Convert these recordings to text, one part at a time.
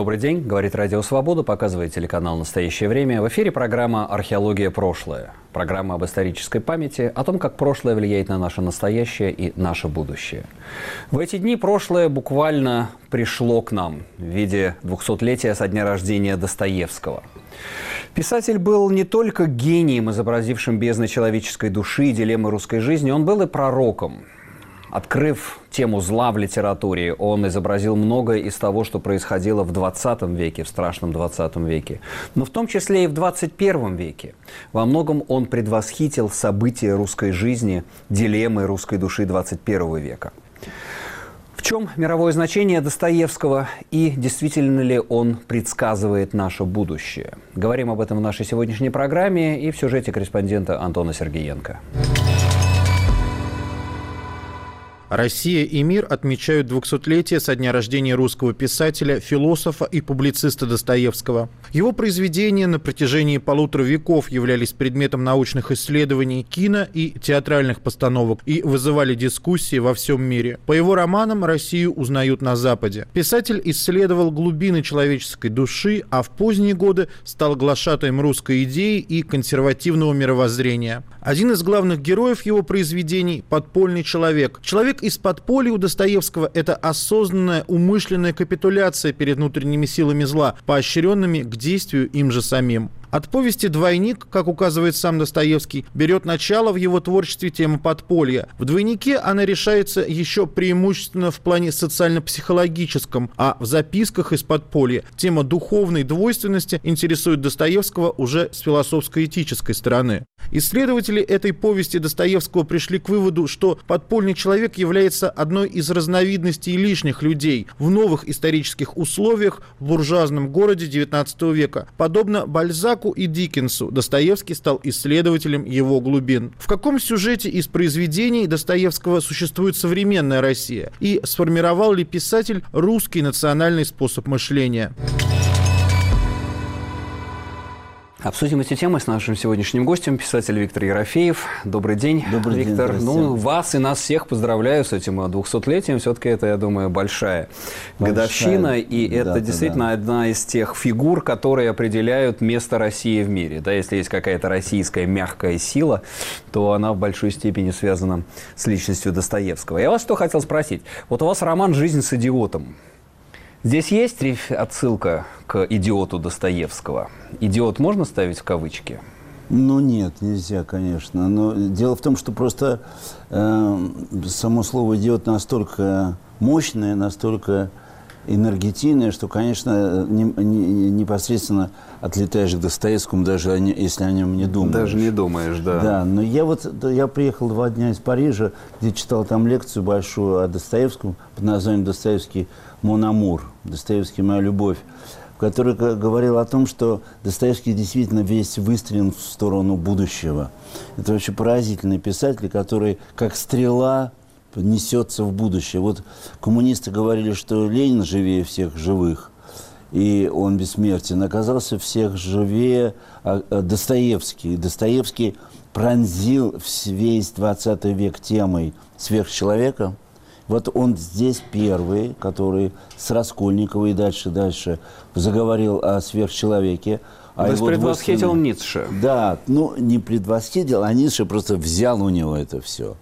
Добрый день, говорит Радио Свобода, показывает телеканал «Настоящее время». В эфире программа «Археология. Прошлое». Программа об исторической памяти, о том, как прошлое влияет на наше настоящее и наше будущее. В эти дни прошлое буквально пришло к нам в виде двухсотлетия со дня рождения Достоевского. Писатель был не только гением, изобразившим бездны человеческой души и дилеммы русской жизни, он был и пророком – Открыв тему зла в литературе, он изобразил многое из того, что происходило в 20 веке, в страшном 20 веке, но в том числе и в 21 веке. Во многом он предвосхитил события русской жизни, дилеммы русской души 21 века. В чем мировое значение Достоевского и действительно ли он предсказывает наше будущее? Говорим об этом в нашей сегодняшней программе и в сюжете корреспондента Антона Сергеенко. Россия и мир отмечают 200-летие со дня рождения русского писателя, философа и публициста Достоевского. Его произведения на протяжении полутора веков являлись предметом научных исследований, кино и театральных постановок и вызывали дискуссии во всем мире. По его романам Россию узнают на Западе. Писатель исследовал глубины человеческой души, а в поздние годы стал глашатаем русской идеи и консервативного мировоззрения. Один из главных героев его произведений – подпольный человек. Человек из подполья у Достоевского – это осознанная, умышленная капитуляция перед внутренними силами зла, поощренными к действию им же самим. От повести «Двойник», как указывает сам Достоевский, берет начало в его творчестве тема подполья. В «Двойнике» она решается еще преимущественно в плане социально-психологическом, а в записках из подполья тема духовной двойственности интересует Достоевского уже с философско-этической стороны. Исследователи этой повести Достоевского пришли к выводу, что подпольный человек является одной из разновидностей лишних людей в новых исторических условиях в буржуазном городе XIX века. Подобно Бальзаку, Бальзаку и Диккенсу Достоевский стал исследователем его глубин. В каком сюжете из произведений Достоевского существует современная Россия? И сформировал ли писатель русский национальный способ мышления? Обсудим эти темы с нашим сегодняшним гостем, писатель Виктор Ерофеев. Добрый день, Добрый Виктор. День, ну, вас и нас всех поздравляю с этим 200-летием. Все-таки это, я думаю, большая, большая годовщина. И дата, это действительно да. одна из тех фигур, которые определяют место России в мире. Да, если есть какая-то российская мягкая сила, то она в большой степени связана с личностью Достоевского. Я вас что хотел спросить. Вот у вас роман «Жизнь с идиотом». Здесь есть отсылка к идиоту Достоевского. Идиот можно ставить в кавычки? Ну нет, нельзя, конечно. Но дело в том, что просто э, само слово идиот настолько мощное, настолько энергетийное, что, конечно, не, не, непосредственно отлетаешь к Достоевскому, даже если о нем не думаешь. Даже не думаешь, да. Да, но я вот я приехал два дня из Парижа, где читал там лекцию большую о Достоевском под названием «Достоевский Монамур», Достоевский «Моя любовь», который говорил о том, что Достоевский действительно весь выстрелен в сторону будущего. Это вообще поразительный писатель, который как стрела несется в будущее. Вот коммунисты говорили, что Ленин живее всех живых, и он бессмертен. Оказался всех живее а, а, Достоевский. Достоевский пронзил весь 20 век темой сверхчеловека – вот он здесь первый, который с Раскольниковой и дальше, дальше заговорил о сверхчеловеке. А То есть предвосхитил Ницше. Да, ну не предвосхитил, а Ницше просто взял у него это все.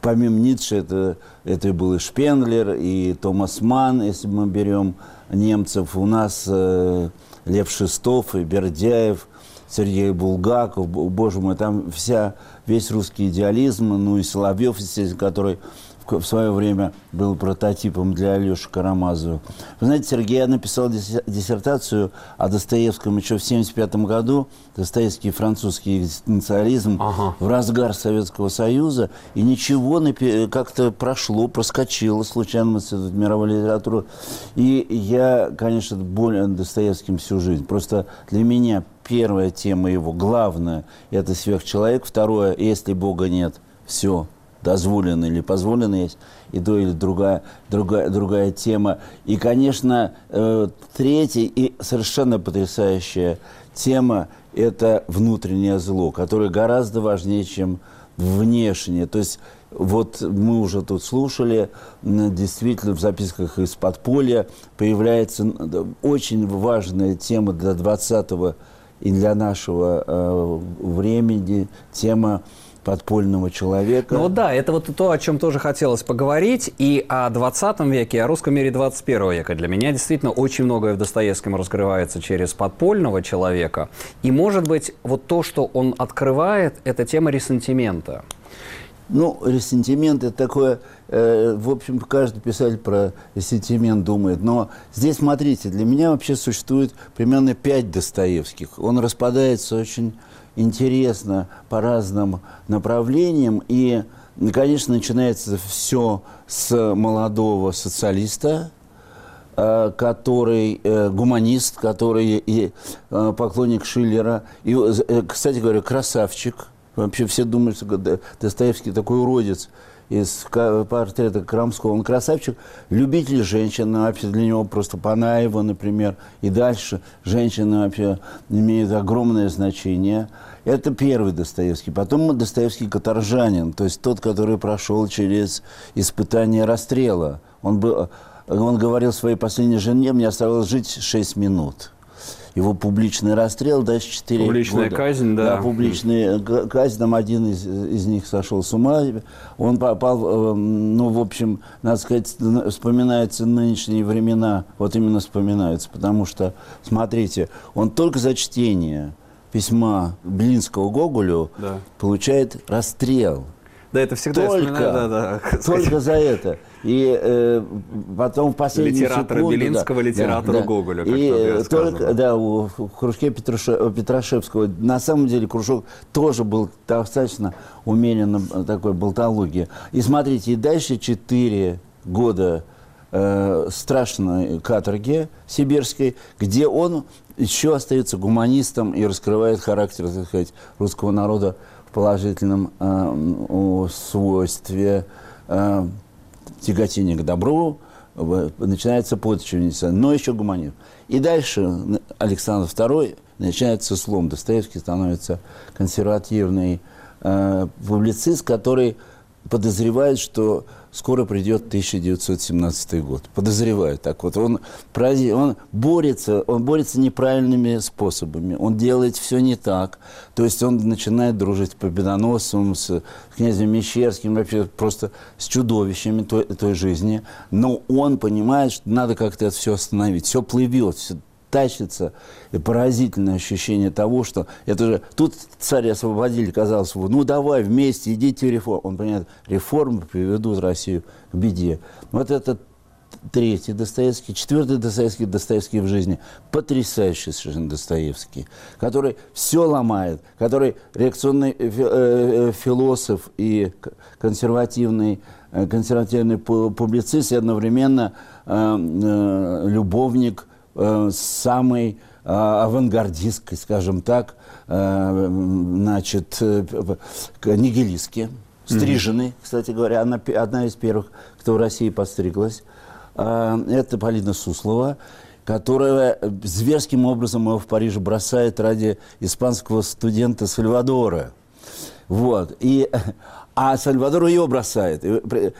Помимо Ницше это, это был и Шпенглер, и Томас Ман, если мы берем немцев. У нас э, Лев Шестов и Бердяев, Сергей Булгаков, боже мой, там вся, весь русский идеализм, ну и Соловьев, естественно, который в свое время был прототипом для Алеши Карамазова. Вы знаете, Сергей, я написал диссертацию о Достоевском еще в 1975 году. Достоевский французский экзистенциализм ага. в разгар Советского Союза. И ничего как-то прошло, проскочило случайно в мировой литературы. И я, конечно, болен Достоевским всю жизнь. Просто для меня первая тема его, главная, это сверхчеловек. Второе, если Бога нет, все, дозволено или позволено есть, и то или другая, другая, другая тема. И, конечно, э, третья и совершенно потрясающая тема – это внутреннее зло, которое гораздо важнее, чем внешне. То есть вот мы уже тут слушали, действительно в записках из подполья появляется очень важная тема для 20 и для нашего э, времени, тема подпольного человека. Ну да, это вот то, о чем тоже хотелось поговорить. И о 20 веке, и о русском мире 21 века. Для меня действительно очень многое в Достоевском раскрывается через подпольного человека. И, может быть, вот то, что он открывает, это тема ресентимента. Ну, ресентимент – это такое, э, в общем, каждый писатель про ресентимент думает. Но здесь, смотрите, для меня вообще существует примерно пять Достоевских. Он распадается очень интересно по разным направлениям. И, конечно, начинается все с молодого социалиста, э, который э, гуманист, который и э, поклонник Шиллера. И, кстати говоря, красавчик – Вообще все думают, что Достоевский такой уродец из портрета Крамского. Он красавчик, любитель женщин, вообще для него просто Панаева, например, и дальше женщины вообще имеют огромное значение. Это первый Достоевский. Потом Достоевский каторжанин, то есть тот, который прошел через испытание расстрела. Он, был, он говорил своей последней жене, мне оставалось жить 6 минут его публичный расстрел, дальше 4 Публичная года. казнь, да. Да, публичная казнь, там один из, из них сошел с ума. Он попал, эм, ну, в общем, надо сказать, вспоминаются нынешние времена, вот именно вспоминаются, потому что, смотрите, он только за чтение письма Блинского Гоголю да. получает расстрел. Да, это всегда только, да, да. Только за это. И э, потом в последнюю Литератора секунду... Белинского, да, литератора да, Гоголя, как И э, только, да, у, в кружке Петруше, Петрашевского, на самом деле, кружок тоже был достаточно умеренно э, такой болтологии. И смотрите, и дальше четыре года э, страшной каторги сибирской, где он еще остается гуманистом и раскрывает характер, так сказать, русского народа в положительном э, свойстве э, тяготения к добру, начинается подчиниться, но еще гуманизм. И дальше Александр II начинается слом. Достоевский становится консервативный э, публицист, который подозревает, что скоро придет 1917 год. Подозреваю так вот. Он, он борется, он борется неправильными способами. Он делает все не так. То есть он начинает дружить с Победоносцем, с князем Мещерским, вообще просто с чудовищами той, той жизни. Но он понимает, что надо как-то это все остановить. Все плывет, все тащится. И поразительное ощущение того, что это же... Тут царь освободили, казалось, ну давай вместе, идите реформ. Он понимает, реформы приведут Россию к беде. Вот это третий Достоевский, четвертый Достоевский, Достоевский в жизни, потрясающий совершенно Достоевский, который все ломает, который реакционный э, э, философ и консервативный, э, консервативный публицист и одновременно любовник э, самой э, авангардистской, скажем так, э, значит, э, нигилистки, стриженный, кстати говоря, она одна из первых, кто в России подстриглась. Э, это Полина Суслова, которая зверским образом его в Париже бросает ради испанского студента Сальвадора. Вот. И а Сальвадор ее бросает.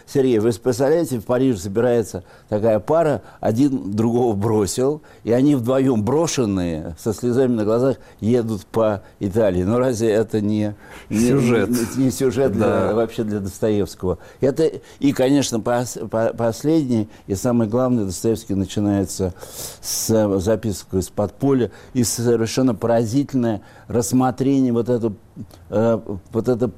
Сергей, вы представляете, в Париже собирается такая пара, один другого бросил, и они вдвоем брошенные, со слезами на глазах, едут по Италии. Но разве это не, не сюжет, не, не сюжет да. для, вообще для Достоевского? Это, и, конечно, пос, по, последний и самое главное, Достоевский начинается с записок из подполья и совершенно поразительное рассмотрение вот этого э, вот это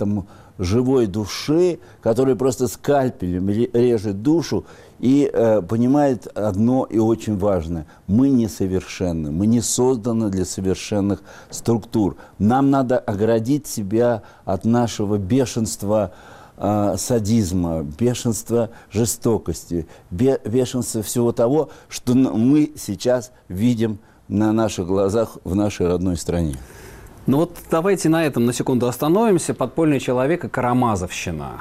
патологоанатом живой души, который просто скальпелем режет душу и э, понимает одно и очень важное. Мы несовершенны, мы не созданы для совершенных структур. Нам надо оградить себя от нашего бешенства, э, садизма, бешенства жестокости, бешенства всего того, что мы сейчас видим на наших глазах в нашей родной стране. Ну вот давайте на этом на секунду остановимся. Подпольный человек и Карамазовщина.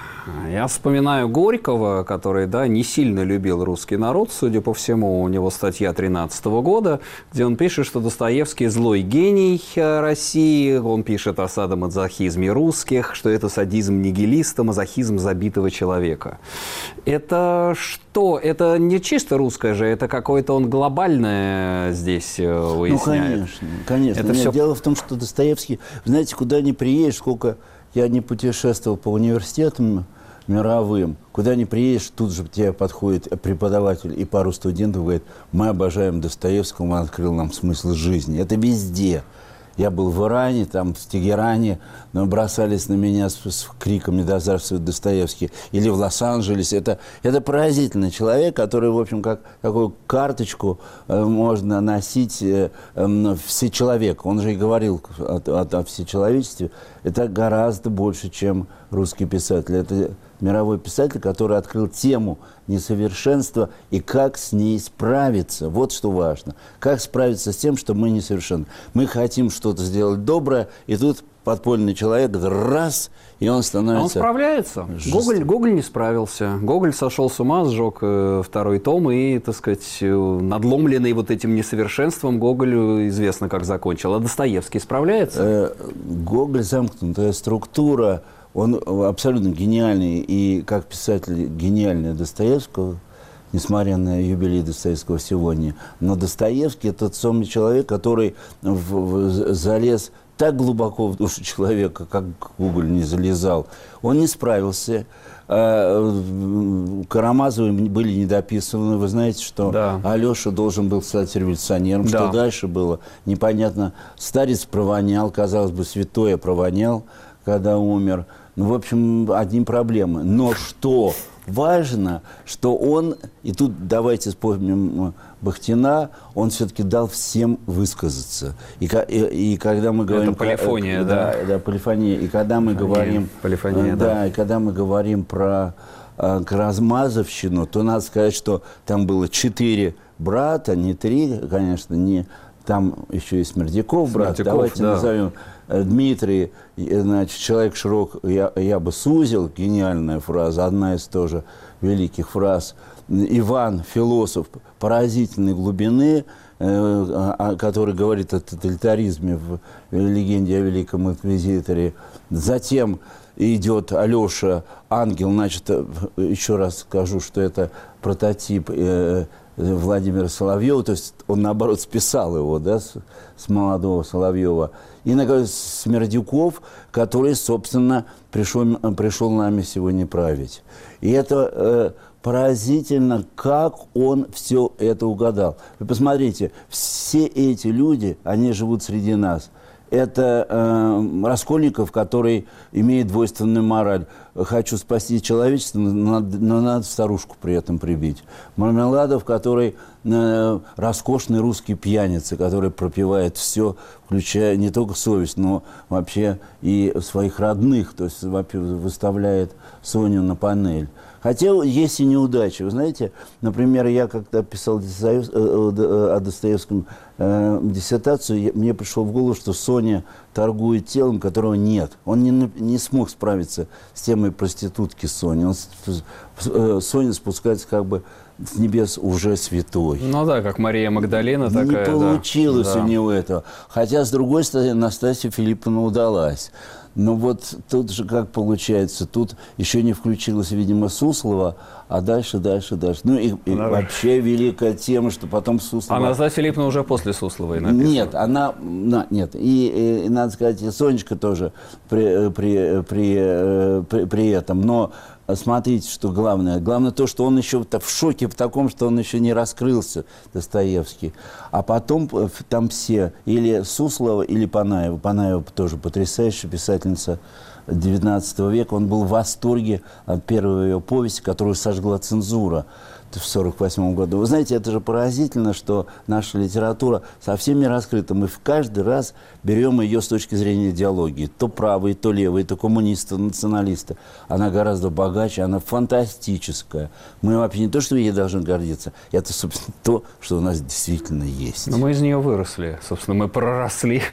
Я вспоминаю Горького, который да, не сильно любил русский народ, судя по всему. У него статья 13 года, где он пишет, что Достоевский злой гений э, России. Он пишет о садомазохизме русских, что это садизм нигилиста, мазохизм забитого человека. Это что? Это не чисто русское же, это какое-то он глобальное здесь э, Ну, выясняет. конечно, конечно. Это Нет, всё- Дело в том, что Достоевский, знаете, куда ни приедешь, сколько я не путешествовал по университетам мировым, куда ни приедешь, тут же тебе подходит преподаватель и пару студентов говорит, мы обожаем Достоевского, он открыл нам смысл жизни. Это везде. Я был в Иране, там, в Тегеране, но бросались на меня с, с криками «Да здравствует Достоевский!» Или в Лос-Анджелесе. Это, это поразительный человек, который, в общем, как такую карточку э, можно носить э, э, всечеловек. Он же и говорил о, о- о всечеловечестве. Это гораздо больше, чем русский писатель. Это мировой писатель, который открыл тему несовершенства и как с ней справиться. Вот что важно. Как справиться с тем, что мы несовершенны. Мы хотим что-то сделать доброе, и тут подпольный человек раз, и он А он становится... справляется. жесток. Гоголь, Гоголь не справился. Гоголь сошел с ума, сжег э, второй том, и, так сказать, э, надломленный вот этим несовершенством, Гоголь э, известно, как закончил. А Достоевский справляется? Э, Гоголь замкнутая структура, он абсолютно гениальный, и как писатель гениальный Достоевского, несмотря на юбилей Достоевского сегодня. Но Достоевский – это тот самый человек, который в- в- залез так глубоко в душу человека, как Гоголь не залезал. Он не справился. А, Карамазовы были недописаны. Вы знаете, что Да. Алеша должен был стать революционером. Да. Что дальше было? Непонятно. Старец провонял, казалось бы, святой провонял, когда умер. Ну, в общем, одни проблемы. Но что важно, что он, и тут давайте вспомним э, Бахтина, он все-таки дал всем высказаться. И, и- и когда мы говорим... про- полифония, э, да. Да, полифония. И когда мы Полифония, говорим... полифония, э, да. да, и когда мы говорим про э, Карамазовщину, то надо сказать, что там было четыре брата, не три, конечно, не там еще и Смердяков, брат. Смердяков, Давайте да. назовем э, Дмитрий, э, значит, человек широк, я, я бы сузил, гениальная фраза, одна из тоже великих фраз. Иван, философ поразительной глубины, э, а- а- который говорит о тоталитаризме в легенде о Великом Инквизиторе. Затем идет Алеша, ангел, значит, э, еще раз скажу, что это прототип э, Владимира Соловьева, то есть он, наоборот, списал его, да, с, с молодого Соловьева. И, наконец, Смердюков, который, собственно, пришел, пришел нами сегодня править. И это э, поразительно, как он все это угадал. Вы посмотрите, все эти люди, они живут среди нас. Это э, Раскольников, который имеет двойственную мораль. Хочу спасти человечество, но надо, но надо старушку при этом прибить. Мармеладов, который э, роскошный русский пьяница, который пропивает все, включая не только совесть, но вообще и своих родных, то есть выставляет Соню на панель. Хотя есть и неудачи. Вы знаете, например, я когда писал Достоев- э, э, о Достоевском э, диссертацию, мне пришло в голову, что Соня торгует телом, которого нет. Он не, не смог справиться с темой проститутки Сони. Он, э, Соня спускается как бы с небес уже святой. Ну да, как Мария Магдалина такая. Не получилось Да. у него этого. Хотя, с другой стороны, Настасья Филипповна удалась. Но вот тут же как получается, тут еще не включилась, видимо, Суслова, а дальше, дальше, дальше. Ну и, и Она- вообще великая тема, что потом А Суслова... Настасья Филипповна уже после Сусловой написана. Нет, она, на- нет, и, и, надо сказать, и Сонечка тоже при, при, при, э, при, при этом, но э, смотрите, что главное. Главное то, что он еще в шоке в таком, что он еще не раскрылся, Достоевский. А потом там все, или Суслова, или Панаева. Панаева тоже потрясающая писательница 19 века. Он был в восторге от первой ее повести, которую сожгла цензура в 1948 году. Вы знаете, это же поразительно, что наша литература совсем не раскрыта. Мы в каждый раз берем ее с точки зрения идеологии. То правые, то левые, то коммунисты, националисты. Она гораздо богаче, она фантастическая. Мы вообще не то, что ей должны гордиться, это, собственно, то, что у нас действительно есть. Но мы из нее выросли. Собственно, мы проросли.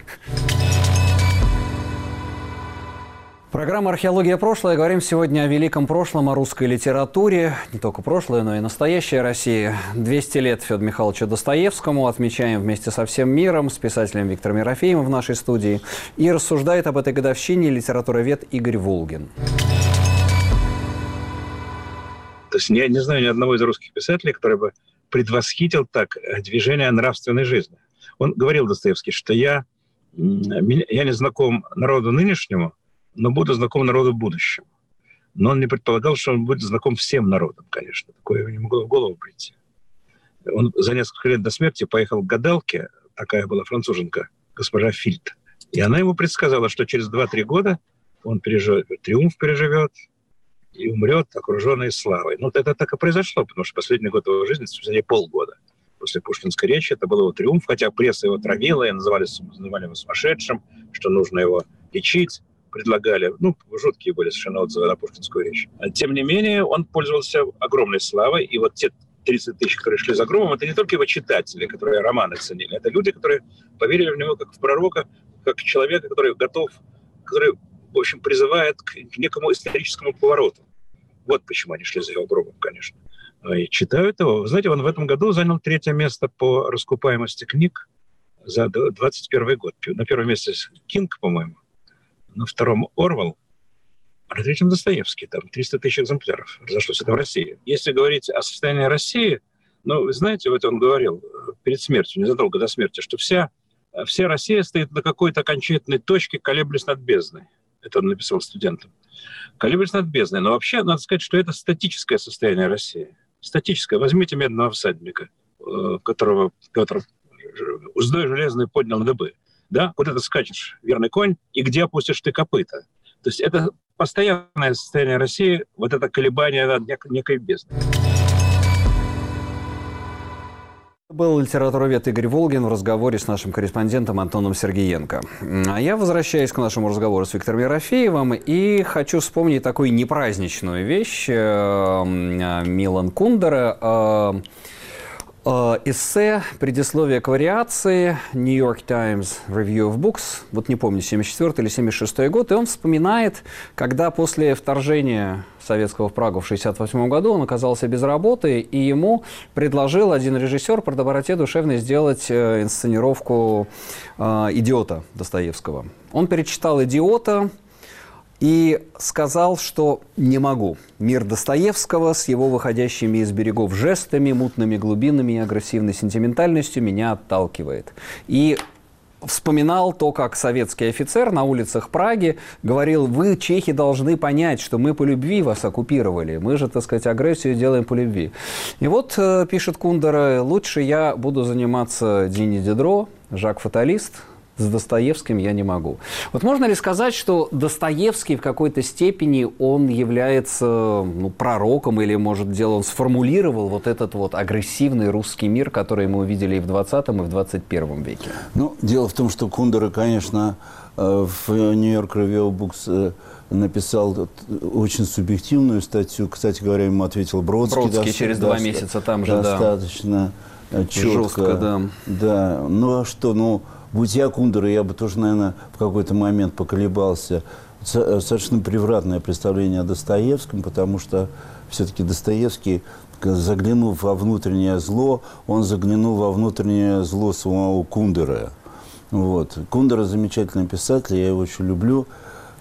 Программа «Археология. Прошлое». Говорим сегодня о великом прошлом, о русской литературе. Не только прошлое, но и настоящая Россия. 200 лет Федору Михайловичу Достоевскому. Отмечаем вместе со всем миром с писателем Виктором Ерофеевым в нашей студии. И рассуждает об этой годовщине литературовед Игорь Волгин. То есть я не знаю ни одного из русских писателей, который бы предвосхитил так движение нравственной жизни. Он говорил Достоевский, что я, я не знаком народу нынешнему, но буду знаком народу будущем. Но он не предполагал, что он будет знаком всем народам, конечно. Такое не могло в голову прийти. Он за несколько лет до смерти поехал к гадалке, такая была француженка, госпожа Фильд. И она ему предсказала, что через 2-3 года он переживет, триумф переживет и умрет, окруженный славой. Ну, это так и произошло, потому что последний год его жизни, точнее, полгода после пушкинской речи, это был его триумф, хотя пресса его травила, и называли, называли его сумасшедшим, что нужно его лечить предлагали. Ну, жуткие были совершенно отзывы на пушкинскую речь. Тем не менее, он пользовался огромной славой, и вот те 30 тысяч, которые шли за громом, это не только его читатели, которые романы ценили, это люди, которые поверили в него как в пророка, как человека, который готов, который, в общем, призывает к, некому историческому повороту. Вот почему они шли за его гробом, конечно. И читают его. Знаете, он в этом году занял третье место по раскупаемости книг за 21 год. На первом месте Кинг, по-моему, на втором Орвал, а на третьем Достоевский, там 300 тысяч экземпляров разошлось это в России. Если говорить о состоянии России, ну, вы знаете, вот он говорил э, перед смертью, незадолго до смерти, что вся, вся Россия стоит на какой-то окончательной точке, колеблясь над бездной. Это он написал студентам. Колеблясь над бездной. Но вообще, надо сказать, что это статическое состояние России. Статическое. Возьмите медного всадника, э, которого Петр уздой железный поднял на дыбы да, куда ты скачешь, верный конь, и где опустишь ты копыта. То есть это постоянное состояние России, вот это колебание над некой бездной. Был литературовед Игорь Волгин в разговоре с нашим корреспондентом Антоном Сергеенко. А я возвращаюсь к нашему разговору с Виктором Ерофеевым и хочу вспомнить такую непраздничную вещь э, Милан Кундера э, Э, эссе, предисловие к вариации, New York Times Review of Books, вот не помню, 74 или 76 год, и он вспоминает, когда после вторжения советского в Прагу в 68 году он оказался без работы, и ему предложил один режиссер по доброте душевной сделать э, инсценировку э, «Идиота» Достоевского. Он перечитал «Идиота», и сказал, что не могу. Мир Достоевского с его выходящими из берегов жестами, мутными глубинами и агрессивной сентиментальностью меня отталкивает. И вспоминал то, как советский офицер на улицах Праги говорил, вы, чехи, должны понять, что мы по любви вас оккупировали. Мы же, так сказать, агрессию делаем по любви. И вот, э, пишет Кундера, лучше я буду заниматься Дини Дидро, Жак Фаталист, с Достоевским я не могу. Вот можно ли сказать, что Достоевский в какой-то степени он является ну, пророком или, может, дело он сформулировал вот этот вот агрессивный русский мир, который мы увидели и в 20 и в 21 веке? Ну, дело в том, что Кундера, конечно, э, в Нью-Йорк Review Books э, написал очень субъективную статью. Кстати говоря, ему ответил Бродский. Бродский через два месяца там же, достаточно да. четко. Жестко, да. Да, ну а что, ну Будь я Кундера, я бы тоже, наверное, в какой-то момент поколебался. Э, совершенно превратное представление о Достоевском, потому что все-таки Достоевский, заглянув во внутреннее зло, он заглянул во внутреннее зло самого Кундера. Вот. Кундера замечательный писатель, я его очень люблю.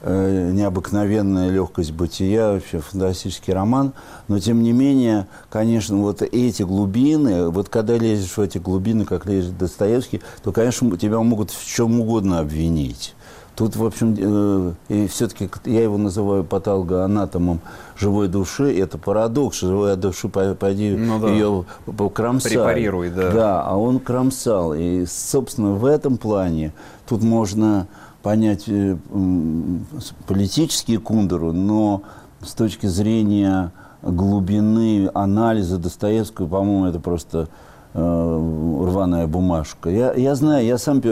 Э, необыкновенная легкость бытия, вообще фантастический роман. Но, тем не менее, конечно, вот эти глубины, вот когда лезешь в эти глубины, как лезет Достоевский, то, конечно, тебя могут в чем угодно обвинить. Тут, в общем, э, и все-таки я его называю патологоанатомом живой души. Это парадокс. Живая душа, пойди ну, да. ее кромсай. Препарируй, да. Да, а он кромсал. И, собственно, в этом плане тут можно понять э, политические Кундеру, но с точки зрения глубины анализа Достоевского, по-моему, это просто э, рваная бумажка. Я, я знаю, я сам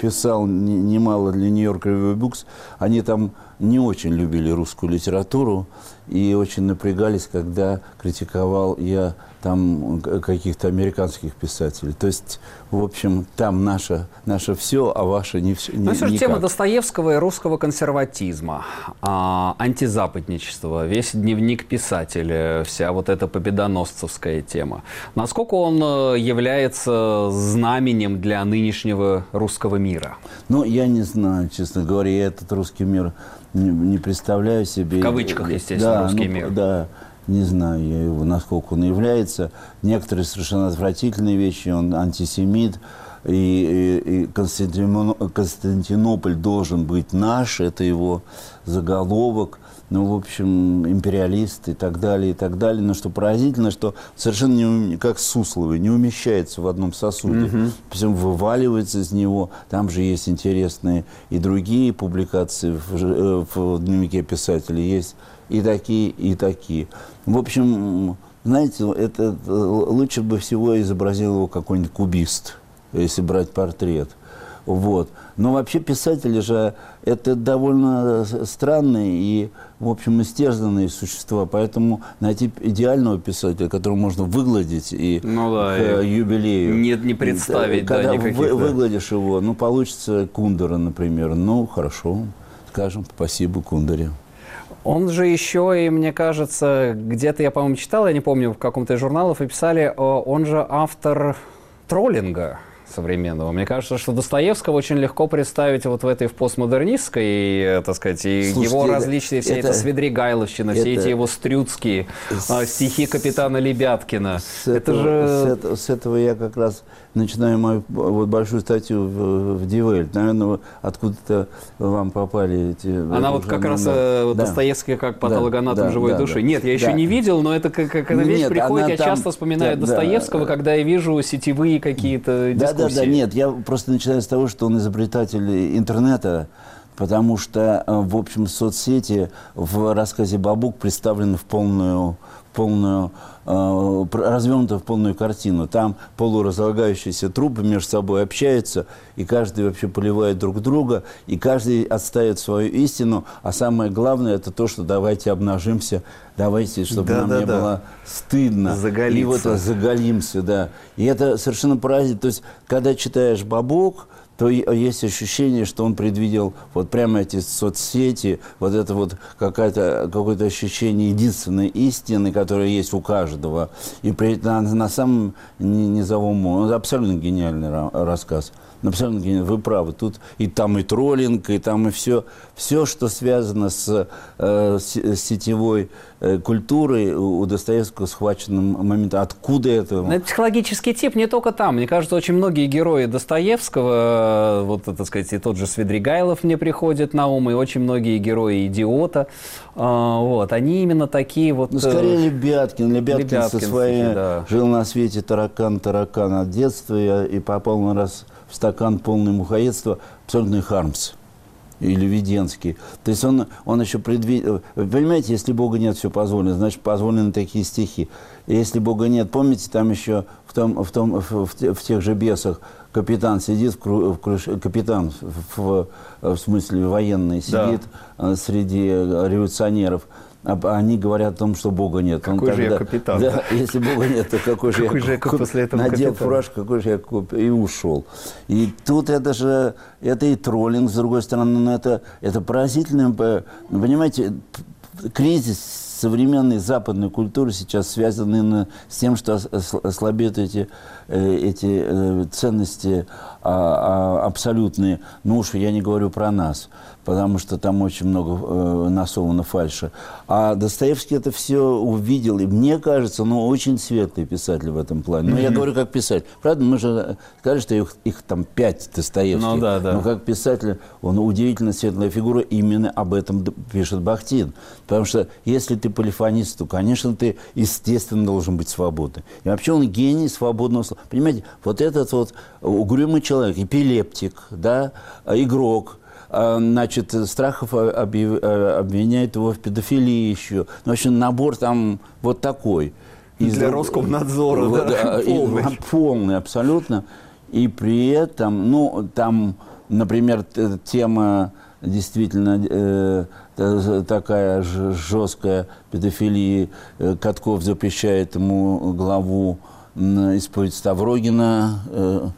писал немало для Нью-Йорк Review Books, они там не очень любили русскую литературу и очень напрягались, когда критиковал я там каких-то американских писателей. То есть, в общем, там наше, наше все, а ваше не все. Ну, все же тема Достоевского и русского консерватизма, а, антизападничество, весь дневник писателя, вся вот эта победоносцевская тема. Насколько он э, является знаменем для нынешнего русского мира? Ну, я не знаю, честно говоря, я этот русский мир не, не представляю себе. В кавычках, естественно, да, русский ну, мир. Да, не знаю я его, насколько он является. Некоторые совершенно отвратительные вещи, он антисемит, и, и, и Константинополь должен быть наш, это его заголовок, ну, в общем, империалист и так далее, и так далее. Но что поразительно, что совершенно не, как Сусловый, не умещается в одном сосуде. Угу. Причем вываливается из него. Там же есть интересные и другие публикации в, э, в дневнике писателя. Есть и такие, и такие. В общем, знаете, это лучше бы всего изобразил его какой-нибудь кубист, если брать портрет. Вот. Но вообще писатели же это довольно странные и, в общем, истерзанные существа. Поэтому найти идеального писателя, которого можно выгладить и ну, да, к э, юбилею. Нет, не представить, Когда да, никаких, вы, да. выгладишь его, ну, получится Кундера, например. Ну, хорошо, скажем спасибо Кундере. Он же еще, и мне кажется, где-то я, по-моему, читал, я не помню, в каком-то из журналов, и писали, он же автор троллинга современного. Мне кажется, что Достоевского очень легко представить вот в этой в постмодернистской, э, так сказать, и Слушайте, его различные, вся это, эта Свидригайловщина, это, все эти его стрюцкие с, стихи капитана Лебяткина. С это этого, же... С этого, с этого я как раз начинаю мою вот большую статью в, в Дивель. Наверное, откуда-то вам попали эти... Она вот как раз да. Достоевский как патологоанатом да, живой да, души. Да, Нет, я еще да. не видел, но это как, как эта вещь Нет, приходит. Я там, часто вспоминаю да, Достоевского, да, когда я вижу сетевые какие-то да, дискуссии. Да, да, нет, я просто начинаю с того, что он изобретатель интернета, потому что, в общем, соцсети в рассказе «Бабук» представлены в полную полную, э, развернуто в полную картину. Там полуразлагающиеся трупы между собой общаются, и каждый вообще поливает друг друга, и каждый отстает свою истину. А самое главное, это то, что давайте обнажимся, давайте, чтобы да, нам да, не да. было стыдно. Заголиться. И вот заголимся, да. И это совершенно поразительно. То есть, когда читаешь «Бабок», то есть ощущение, что он предвидел вот прямо эти соцсети, вот это вот какое-то какое ощущение единственной истины, которая есть у каждого. И при, на, на самом низовом он абсолютно гениальный рассказ. Абсолютно гениальный. Вы правы. Тут и там и троллинг, и там и все, все что связано с, э, с сетевой э, культурой у Достоевского схвачено момент. Откуда это? Но это психологический тип не только там. Мне кажется, очень многие герои Достоевского, вот, так сказать, и тот же Свидригайлов мне приходит на ум, и очень многие герои «Идиота», а, вот, они именно такие вот... Ну, скорее Лебяткин. Лебяткин, Лебяткин со своей... да. Жил на свете таракан-таракан от детства и, и попал на раз в стакан полный мухоедства, абсолютный Хармс или Веденский. То есть он, он еще предвидел... Вы понимаете, если Бога нет, все позволено, значит, позволены такие стихи. Если Бога нет, помните, там еще в, том, в, том, в, в, в тех же бесах капитан сидит, в, кру, в крыш, капитан, в, в, смысле военный, сидит да. среди революционеров, они говорят о том, что Бога нет. Какой Он же тогда, я капитан? Да, если Бога нет, то какой же какой я, же я после этого надел капитан? фураж, какой же я и ушел. И тут это же, это и троллинг, с другой стороны, но это, это поразительно, понимаете, кризис современной западной культуры сейчас связан именно с тем, что ослабеют эти, эти ценности а, а, абсолютные. Ну уж я не говорю про нас, потому что там очень много э, насовано фальши. А Достоевский это все увидел, и мне кажется, ну, очень светлый писатель в этом плане. Mm-hmm. я говорю как писатель. Правда, мы же сказали, что их, их там пять Достоевских. Ну, да, да. Но как писатель, он удивительно светлая фигура, именно об этом пишет Бахтин. Потому что если ты полифонист, то, конечно, ты, естественно, должен быть свободный. И вообще он гений свободного слова. Понимаете, вот этот вот угрюмый человек, эпилептик, да, игрок, значит, Страхов объяв... обвиняет его в педофилии еще. Ну, в общем, набор там вот такой. Из... Для Роскомнадзора, да, да, полный. полный абсолютно. И при этом, ну, там, например, тема действительно э, такая жесткая педофилии. Э, Катков запрещает ему главу исповедь Ставрогина. Э,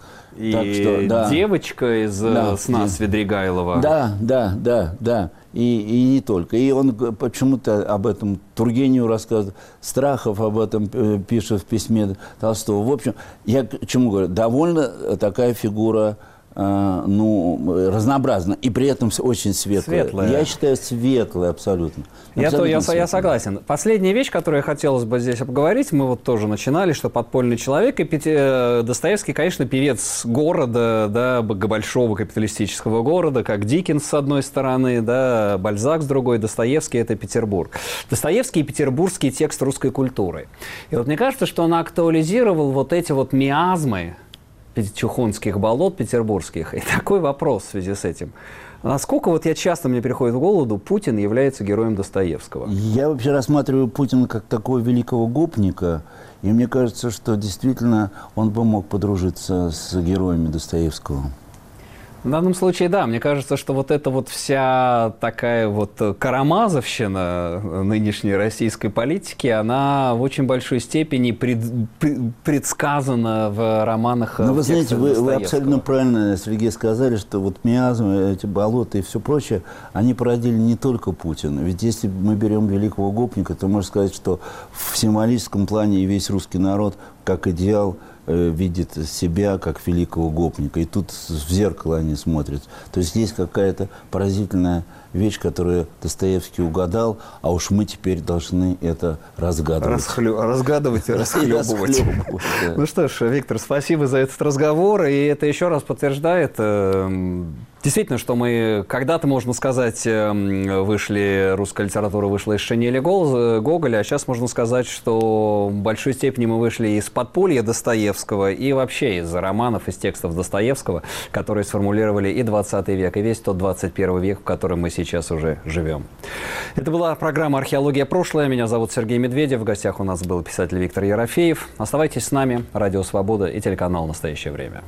и так что, да. девочка из э, да, сна Свидригайлова. Да, да, да, да. И, и не только. И он почему-то об этом Тургеневу рассказывает, Страхов об этом пишет в письме Толстого. В общем, я к чему говорю, довольно такая фигура а, ну, разнообразно и при этом очень светлое. светлое. Я считаю, светлое абсолютно. абсолютно я, то, я, я согласен. Последняя вещь, которую хотелось бы здесь обговорить, мы вот тоже начинали, что подпольный человек и. Э, Достоевский, конечно, певец города, да, большого капиталистического города, как Диккенс с одной стороны, да, Бальзак с другой, Достоевский – это Петербург. Достоевский – петербургский текст русской культуры. И вот мне кажется, что он актуализировал вот эти вот миазмы, Чухонских болот петербургских. И такой вопрос в связи с этим. Насколько вот я часто мне приходит в голову, Путин является героем Достоевского? Я вообще рассматриваю Путина как такого великого гопника. И мне кажется, что действительно он бы мог подружиться с героями Достоевского. В данном случае, да, мне кажется, что вот эта вот вся такая вот карамазовщина нынешней российской политики, она в очень большой степени пред, предсказана в романах Ну, вы знаете, вы, вы абсолютно правильно, Сергей, сказали, что вот миазмы, эти болота и все прочее, они породили не только Путина. Ведь если мы берем великого гопника, то можно сказать, что в символическом плане и весь русский народ как идеал – Э, видит себя как великого гопника. И тут в зеркало они смотрят. То есть есть какая-то поразительная вещь, которую Достоевский угадал, а уж мы теперь должны это разгадывать. Расхлю... Разгадывать и расхлебывать. Ну что ж, Виктор, спасибо за этот разговор. И это еще раз подтверждает эм, Действительно, что мы когда-то, можно сказать, эм, вышли, русская литература вышла из шинели Гоголя, а сейчас можно сказать, что в большой степени мы вышли из подполья Достоевского и вообще из романов, из текстов Достоевского, которые сформулировали и 20 век, и весь тот 21 век, в котором мы сейчас уже живем. Это была программа «Археология. Прошлое». Меня зовут Сергей Медведев. В гостях у нас был писатель Виктор Ерофеев. Оставайтесь с нами. Радио «Свобода» и телеканал «Настоящее время».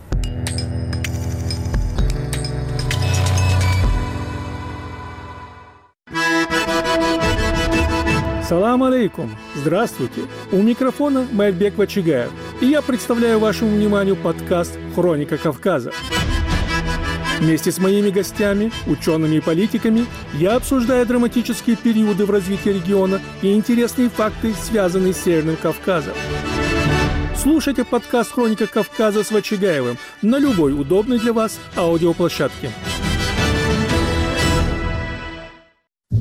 Салам алейкум! Здравствуйте! У микрофона Майбек Вачигаев, и я представляю вашему вниманию подкаст «Хроника Кавказа». Вместе с моими гостями, учеными и политиками, я обсуждаю драматические периоды в развитии региона и интересные факты, связанные с Северным Кавказом. Слушайте подкаст «Хроника Кавказа» с Вачигаевым на любой удобной для вас аудиоплощадке.